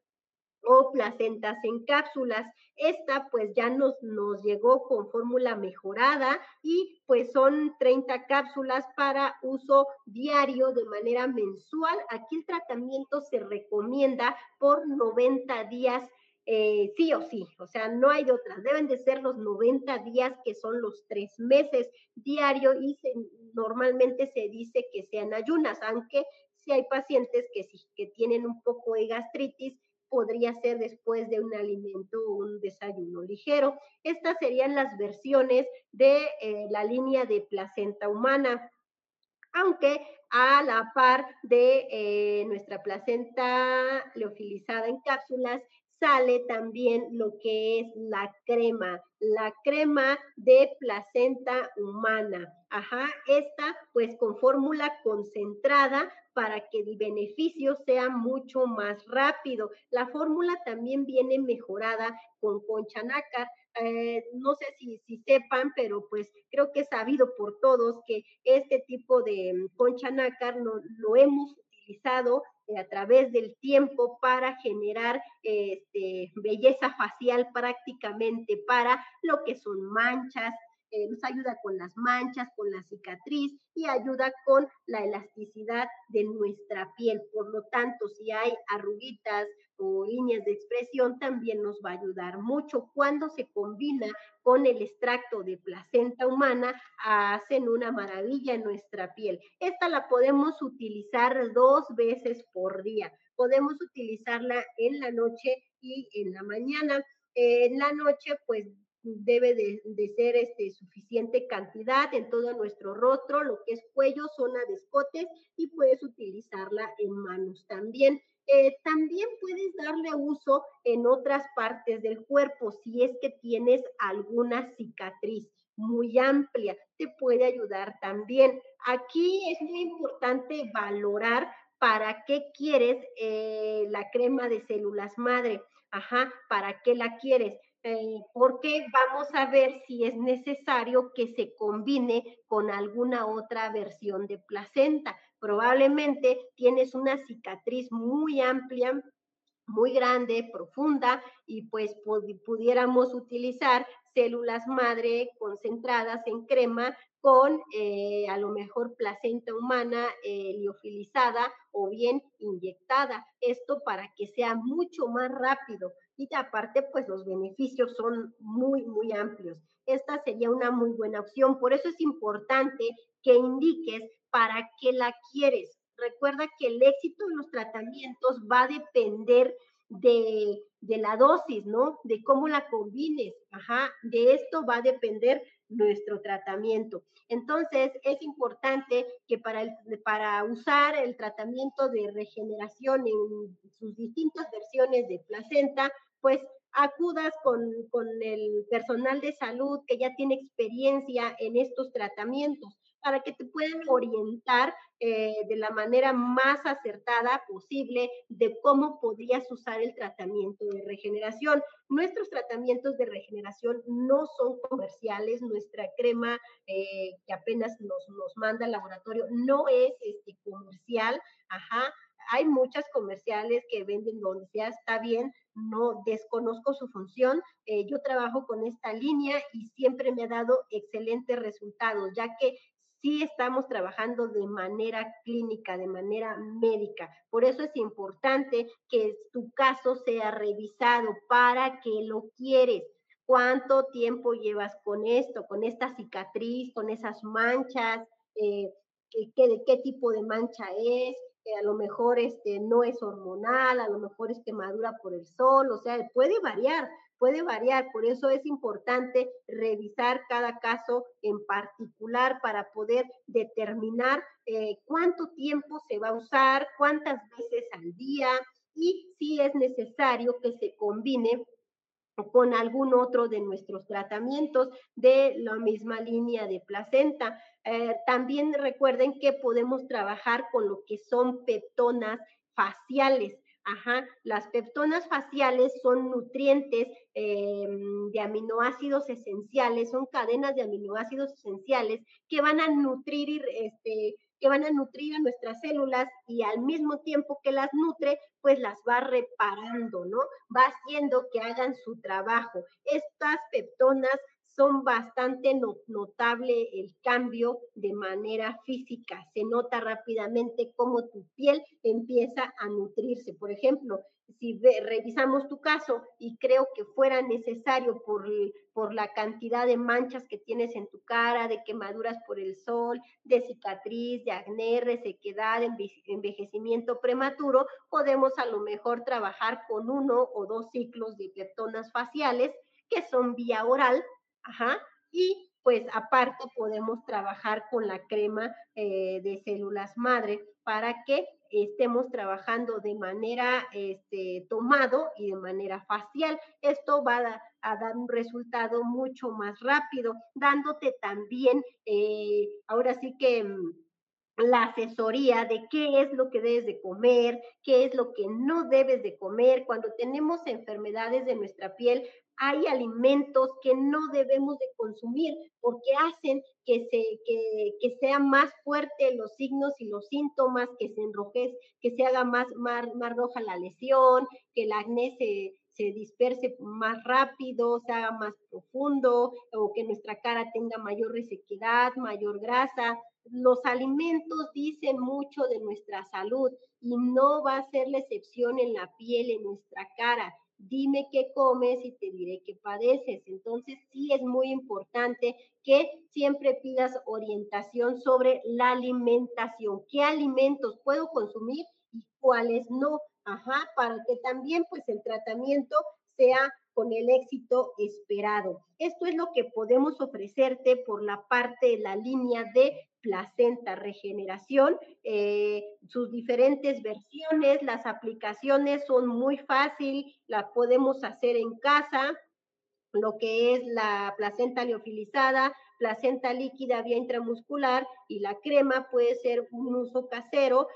o placentas en cápsulas. Esta pues ya nos, nos llegó con fórmula mejorada y pues son 30 cápsulas para uso diario de manera mensual. Aquí el tratamiento se recomienda por 90 días eh, sí o sí, o sea, no hay de otras. Deben de ser los 90 días que son los tres meses diario y normalmente se dice que sean ayunas, aunque si hay pacientes que, que tienen un poco de gastritis, podría ser después de un alimento o un desayuno ligero. Estas serían las versiones de eh, la línea de placenta humana, aunque a la par de eh, nuestra placenta leofilizada en cápsulas sale también lo que es la crema, la crema de placenta humana. Ajá, esta pues con fórmula concentrada para que el beneficio sea mucho más rápido. La fórmula también viene mejorada con concha nácar. Eh, no sé si, si, sepan, pero pues creo que es sabido por todos que este tipo de mm, concha nácar no, lo hemos utilizado a través del tiempo para generar este, belleza facial prácticamente para lo que son manchas, eh, nos ayuda con las manchas, con la cicatriz y ayuda con la elasticidad de nuestra piel. Por lo tanto, si hay arruguitas o líneas de expresión, también nos va a ayudar mucho. Cuando se combina con el extracto de placenta humana, hacen una maravilla en nuestra piel. Esta la podemos utilizar dos veces por día. Podemos utilizarla en la noche y en la mañana. En la noche, pues debe de, ser este, suficiente cantidad en todo nuestro rostro, lo que es cuello, zona de escotes y puedes utilizarla en manos también. Eh, también puedes darle uso en otras partes del cuerpo si es que tienes alguna cicatriz muy amplia, te puede ayudar también. Aquí es muy importante valorar para qué quieres eh, la crema de células madre. Ajá, ¿para qué la quieres? Eh, porque vamos a ver si es necesario que se combine con alguna otra versión de placenta. Probablemente tienes una cicatriz muy amplia, muy grande, profunda, y pues pudiéramos utilizar células madre concentradas en crema con eh, a lo mejor placenta humana eh, liofilizada o bien inyectada. Esto para que sea mucho más rápido y aparte pues los beneficios son muy, muy amplios. Esta sería una muy buena opción. Por eso es importante que indiques para qué la quieres. Recuerda que el éxito de los tratamientos va a depender de, de, la dosis, ¿no? De cómo la combines. Ajá, de esto va a depender nuestro tratamiento. Entonces, es importante que para, el, para usar el tratamiento de regeneración en sus distintas versiones de placenta, pues acudas con, el personal de salud que ya tiene experiencia en estos tratamientos para que te puedan orientar eh, de la manera más acertada posible de cómo podrías usar el tratamiento de regeneración. Nuestros tratamientos de regeneración no son comerciales, nuestra crema eh, que apenas nos, nos manda el laboratorio no es este, comercial, ajá, hay muchas comerciales que venden donde sea, está bien, no desconozco su función. Eh, yo trabajo con esta línea y siempre me ha dado excelentes resultados, ya que sí estamos trabajando de manera clínica, de manera médica. Por eso es importante que tu caso sea revisado para que lo quieres. ¿Cuánto tiempo llevas con esto, con esta cicatriz, con esas manchas? Eh, ¿qué, ¿Qué tipo de mancha es? A lo mejor este, no es hormonal, a lo mejor es quemadura por el sol, o sea, puede variar, puede variar, por eso es importante revisar cada caso en particular para poder determinar eh, cuánto tiempo se va a usar, cuántas veces al día y si es necesario que se combine con algún otro de nuestros tratamientos de la misma línea de placenta. Eh, también recuerden que podemos trabajar con lo que son peptonas faciales. Ajá, las peptonas faciales son nutrientes em, de aminoácidos esenciales, son cadenas de aminoácidos esenciales que van a nutrir este, que van a nutrir a nuestras células y al mismo tiempo que las nutre, pues las va reparando, ¿no? Va haciendo que hagan su trabajo. Estas peptonas son bastante notable el cambio de manera física. Se nota rápidamente cómo tu piel empieza a nutrirse. Por ejemplo, si revisamos tu caso y creo que fuera necesario por, por la cantidad de manchas que tienes en tu cara, de quemaduras por el sol, de cicatriz, de acné, resequedad, envejecimiento prematuro, podemos a lo mejor trabajar con uno o dos ciclos de peptonas faciales que son vía oral, ajá, y pues aparte podemos trabajar con la crema eh, de células madre para que estemos trabajando de manera este, tomado y de manera facial. Esto va a, dar un resultado mucho más rápido, dándote también, eh, ahora sí que mm, la asesoría de qué es lo que debes de comer, qué es lo que no debes de comer. Cuando tenemos enfermedades de nuestra piel, hay alimentos que no debemos de consumir porque hacen que, se, que, sea más fuerte los signos y los síntomas, que se enrojez, que se haga más, más, más roja la lesión, que el acné se, se disperse más rápido, se haga más profundo o que nuestra cara tenga mayor resequedad, mayor grasa. Los alimentos dicen mucho de nuestra salud y no va a ser la excepción en la piel, en nuestra cara dime qué comes y te diré qué padeces. Entonces, sí es muy importante que siempre pidas orientación sobre la alimentación, qué alimentos puedo consumir y cuáles no. Ajá, para que también pues el tratamiento sea con el éxito esperado. Esto es lo que podemos ofrecerte por la parte de la línea de placenta regeneración, eh, sus diferentes versiones, las aplicaciones son muy fácil, las podemos hacer en casa, lo que es la placenta liofilizada, placenta líquida vía intramuscular y la crema puede ser un uso casero,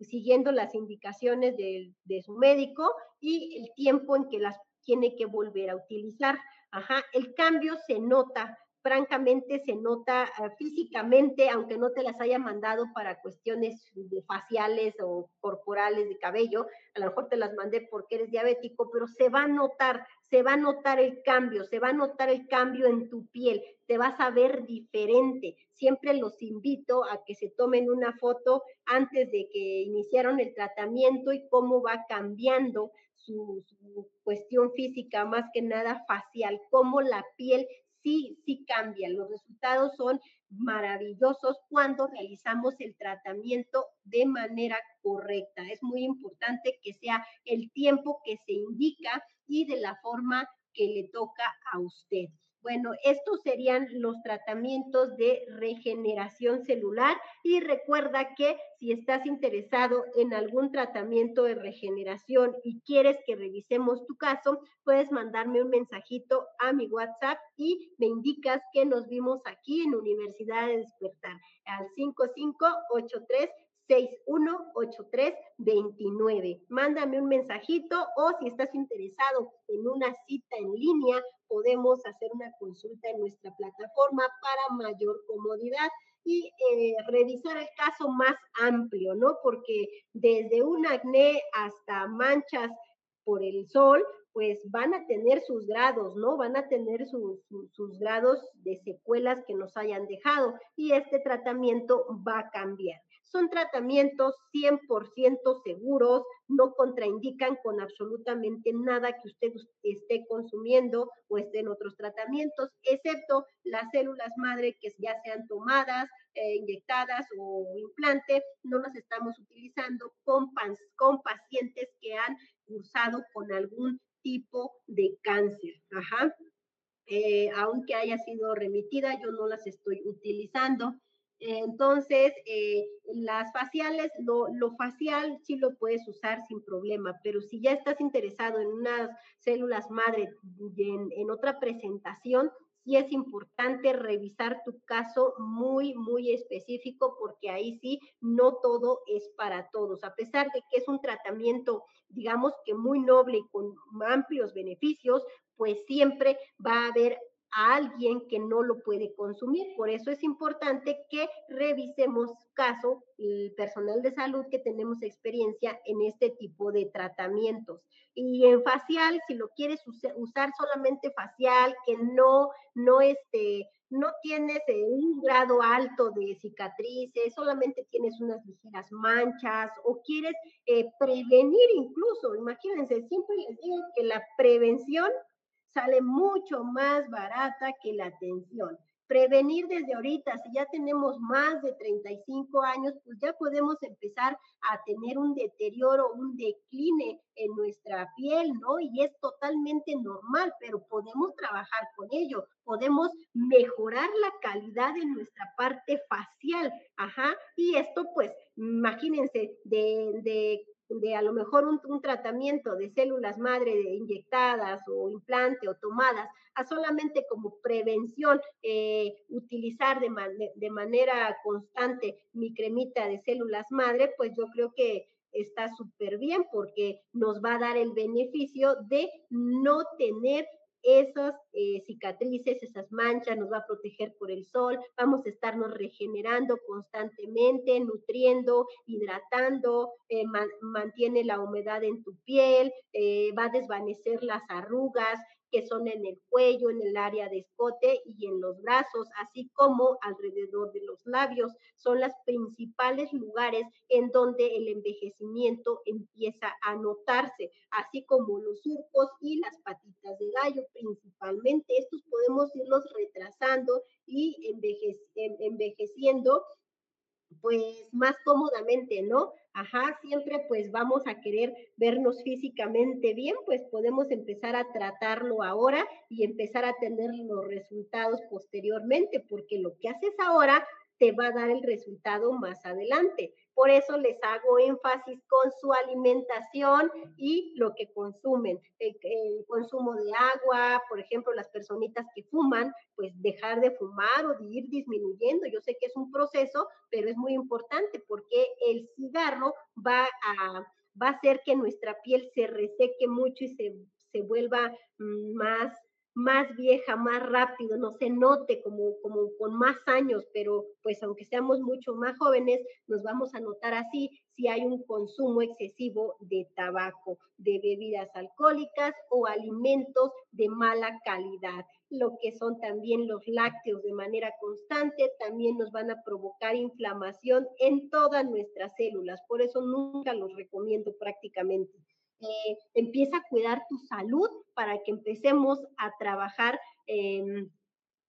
siguiendo las indicaciones de, de, su médico y el tiempo en que las tiene que volver a utilizar. Ajá, el cambio se nota francamente se nota ah, físicamente, aunque no te las haya mandado para cuestiones faciales o corporales de cabello, a lo mejor te las mandé porque eres diabético, pero se va a notar, se va a notar el cambio, se va a notar el cambio en tu piel, te vas a ver diferente. Siempre los invito a que se tomen una foto antes de que iniciaron el tratamiento y cómo va cambiando su, cuestión física, más que nada facial, cómo la piel sí, sí cambian. Los resultados son maravillosos cuando realizamos el tratamiento de manera correcta. Es muy importante que sea el tiempo que se indica y de la forma que le toca a usted. Bueno, estos serían los tratamientos de regeneración celular y recuerda que si estás interesado en algún tratamiento de regeneración y quieres que revisemos tu caso, puedes mandarme un mensajito a mi WhatsApp y me indicas que nos vimos aquí en Universidad de Despertar al 5583 618329. Mándame un mensajito o si estás interesado en una cita en línea, podemos hacer una consulta en nuestra plataforma para mayor comodidad y eh, revisar el caso más amplio, ¿no? Porque desde un acné hasta manchas por el sol, pues van a tener sus grados, ¿no? Van a tener sus, sus grados de secuelas que nos hayan dejado y este tratamiento va a cambiar. Son tratamientos 100% seguros, no contraindican con absolutamente nada que usted esté consumiendo o esté en otros tratamientos, excepto las células madre que ya sean tomadas, eh, inyectadas o implante, no las estamos utilizando con, con pacientes que han cursado con algún tipo de cáncer. Ajá. Eh, aunque haya sido remitida, yo no las estoy utilizando. Entonces, eh, las faciales, lo, facial sí lo puedes usar sin problema, pero si ya estás interesado en unas células madre en, en otra presentación, sí es importante revisar tu caso muy, muy específico, porque ahí sí no todo es para todos. A pesar de que es un tratamiento, digamos que muy noble y con amplios beneficios, pues siempre va a haber a alguien que no lo puede consumir. Por eso es importante que revisemos caso el personal de salud que tenemos experiencia en este tipo de tratamientos. Y en facial, si lo quieres usar solamente facial, que no, no este, no tienes eh, un grado alto de cicatrices, solamente tienes unas ligeras manchas o quieres eh, prevenir incluso, imagínense, siempre les digo que la prevención sale mucho más barata que la atención. Prevenir desde ahorita, si ya tenemos más de 35 años, pues ya podemos empezar a tener un deterioro, un decline en nuestra piel, ¿no? Y es totalmente normal, pero podemos trabajar con ello, podemos mejorar la calidad de nuestra parte facial, ajá, y esto pues, imagínense, de, de de a lo mejor un, tratamiento de células madre inyectadas o implante o tomadas, a solamente como prevención eh, utilizar de, de manera constante mi cremita de células madre, pues yo creo que está súper bien porque nos va a dar el beneficio de no tener esas eh, cicatrices, esas manchas, nos va a proteger por el sol, vamos a estarnos regenerando constantemente, nutriendo, hidratando, eh, mantiene la humedad en tu piel, eh, va a desvanecer las arrugas, que son en el cuello, en el área de escote y en los brazos, así como alrededor de los labios. Son los principales lugares en donde el envejecimiento empieza a notarse, así como los surcos y las patitas de gallo principalmente. Estos podemos irlos retrasando y envejeciendo pues más cómodamente, ¿no? Ajá, siempre pues vamos a querer vernos físicamente bien, pues podemos empezar a tratarlo ahora y empezar a tener los resultados posteriormente, porque lo que haces ahora te va a dar el resultado más adelante. Por eso les hago énfasis con su alimentación y lo que consumen. El, consumo de agua, por ejemplo, las personitas que fuman, pues dejar de fumar o de ir disminuyendo. Yo sé que es un proceso, pero es muy importante porque el cigarro va a, va a hacer que nuestra piel se reseque mucho y se, se vuelva mm, más más vieja, más rápido, no se note como, como con más años, pero pues aunque seamos mucho más jóvenes, nos vamos a notar así si hay un consumo excesivo de tabaco, de bebidas alcohólicas o alimentos de mala calidad. Lo que son también los lácteos de manera constante también nos van a provocar inflamación en todas nuestras células, por eso nunca los recomiendo prácticamente. Eh, empieza a cuidar tu salud para que empecemos a trabajar em,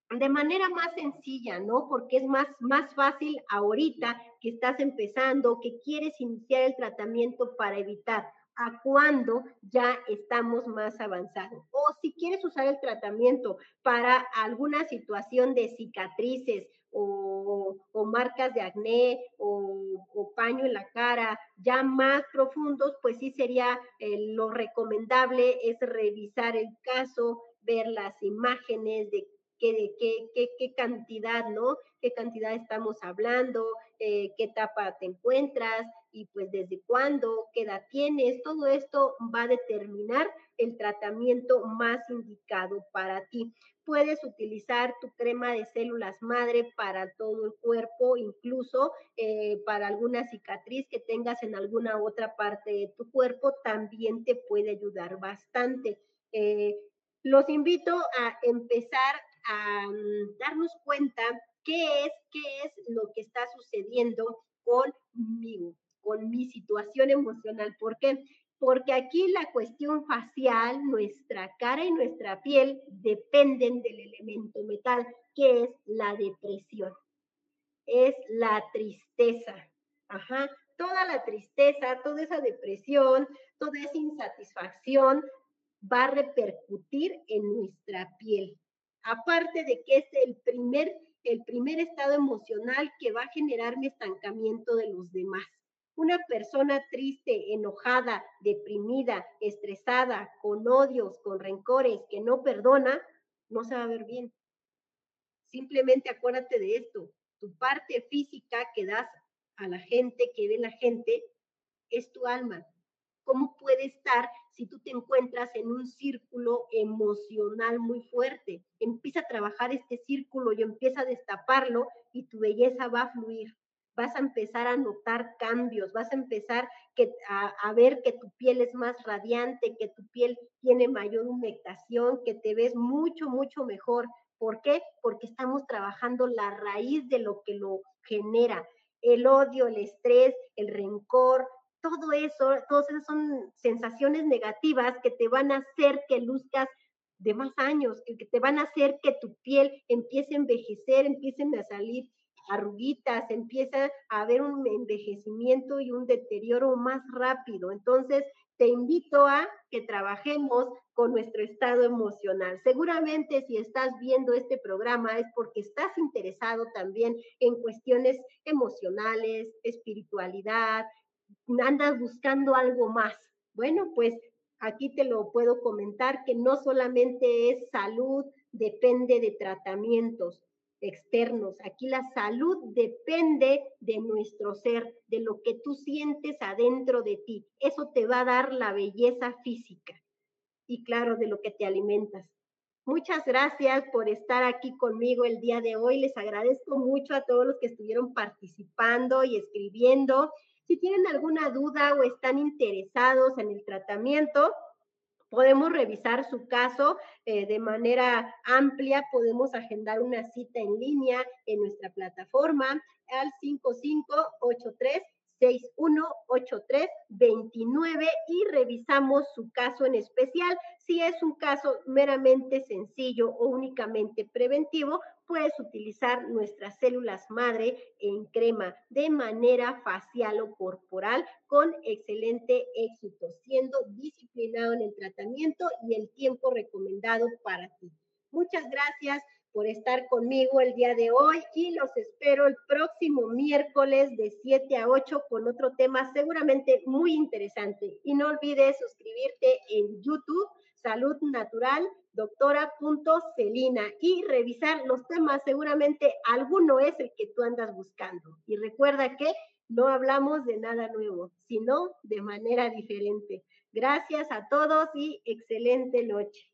de manera más sencilla, ¿no? Porque es más, más fácil ahorita que estás empezando, que quieres iniciar el tratamiento para evitar a cuando ya estamos más avanzados. O si quieres usar el tratamiento para alguna situación de cicatrices o, marcas de acné o, paño en la cara ya más profundos, pues sí sería eh, lo recomendable es revisar el caso, ver las imágenes de qué, de qué, qué, cantidad, ¿no? ¿Qué cantidad estamos hablando? Eh, ¿Qué etapa te encuentras? Y pues desde cuándo, qué edad tienes. Todo esto va a determinar el tratamiento más indicado para ti. Puedes utilizar tu crema de células madre para todo el cuerpo, incluso eh, para alguna cicatriz que tengas en alguna otra parte de tu cuerpo, también te puede ayudar bastante. Eh, los invito a empezar a mm, darnos cuenta qué es, qué es lo que está sucediendo con mi situación emocional. ¿Por qué? Porque aquí la cuestión facial, nuestra cara y nuestra piel dependen del elemento metal, que es la depresión. Es la tristeza. Toda la tristeza, toda esa depresión, toda esa insatisfacción va a repercutir en nuestra piel. Aparte de que es el primer, el primer estado emocional que va a generar mi estancamiento de los demás. Una persona triste, enojada, deprimida, estresada, con odios, con rencores, que no perdona, no se va a ver bien. Simplemente acuérdate de esto. Tu parte física que das a la gente, que ve la gente, es tu alma. ¿Cómo puede estar si tú te encuentras en un círculo emocional muy fuerte. Empieza a trabajar este círculo y empieza a destaparlo y tu belleza va a fluir. Vas a empezar a notar cambios, vas a empezar a, ver que tu piel es más radiante, que tu piel tiene mayor humectación, que te ves mucho, mucho mejor. ¿Por qué? Porque estamos trabajando la raíz de lo que lo genera. El odio, el estrés, el rencor, todo eso, todas esas son sensaciones negativas que te van a hacer que luzcas de más años, que te van a hacer que tu piel empiece a envejecer, empiecen a salir arruguitas, empieza a haber un envejecimiento y un deterioro más rápido. Entonces, te invito a que trabajemos con nuestro estado emocional. Seguramente si estás viendo este programa es porque estás interesado también en cuestiones emocionales, espiritualidad, andas buscando algo más. Bueno, pues aquí te lo puedo comentar que no solamente es salud, depende de tratamientos externos. Aquí la salud depende de nuestro ser, de lo que tú sientes adentro de ti. Eso te va a dar la belleza física y claro, de lo que te alimentas. Muchas gracias por estar aquí conmigo el día de hoy. Les agradezco mucho a todos los que estuvieron participando y escribiendo. Si tienen alguna duda o están interesados en el tratamiento, podemos revisar su caso eh, de manera amplia, podemos agendar una cita en línea en nuestra plataforma al 5583 618329 y revisamos su caso en especial. Si es un caso meramente sencillo o únicamente preventivo, puedes utilizar nuestras células madre en crema de manera facial o corporal con excelente éxito, siendo disciplinado en el tratamiento y el tiempo recomendado para ti. Muchas gracias por estar conmigo el día de hoy y los espero el próximo miércoles de 7 a 8 con otro tema seguramente muy interesante. Y no olvides suscribirte en YouTube, Salud Natural, doctora.celina y revisar los temas. Seguramente alguno es el que tú andas buscando. Y recuerda que no hablamos de nada nuevo, sino de manera diferente. Gracias a todos y excelente noche.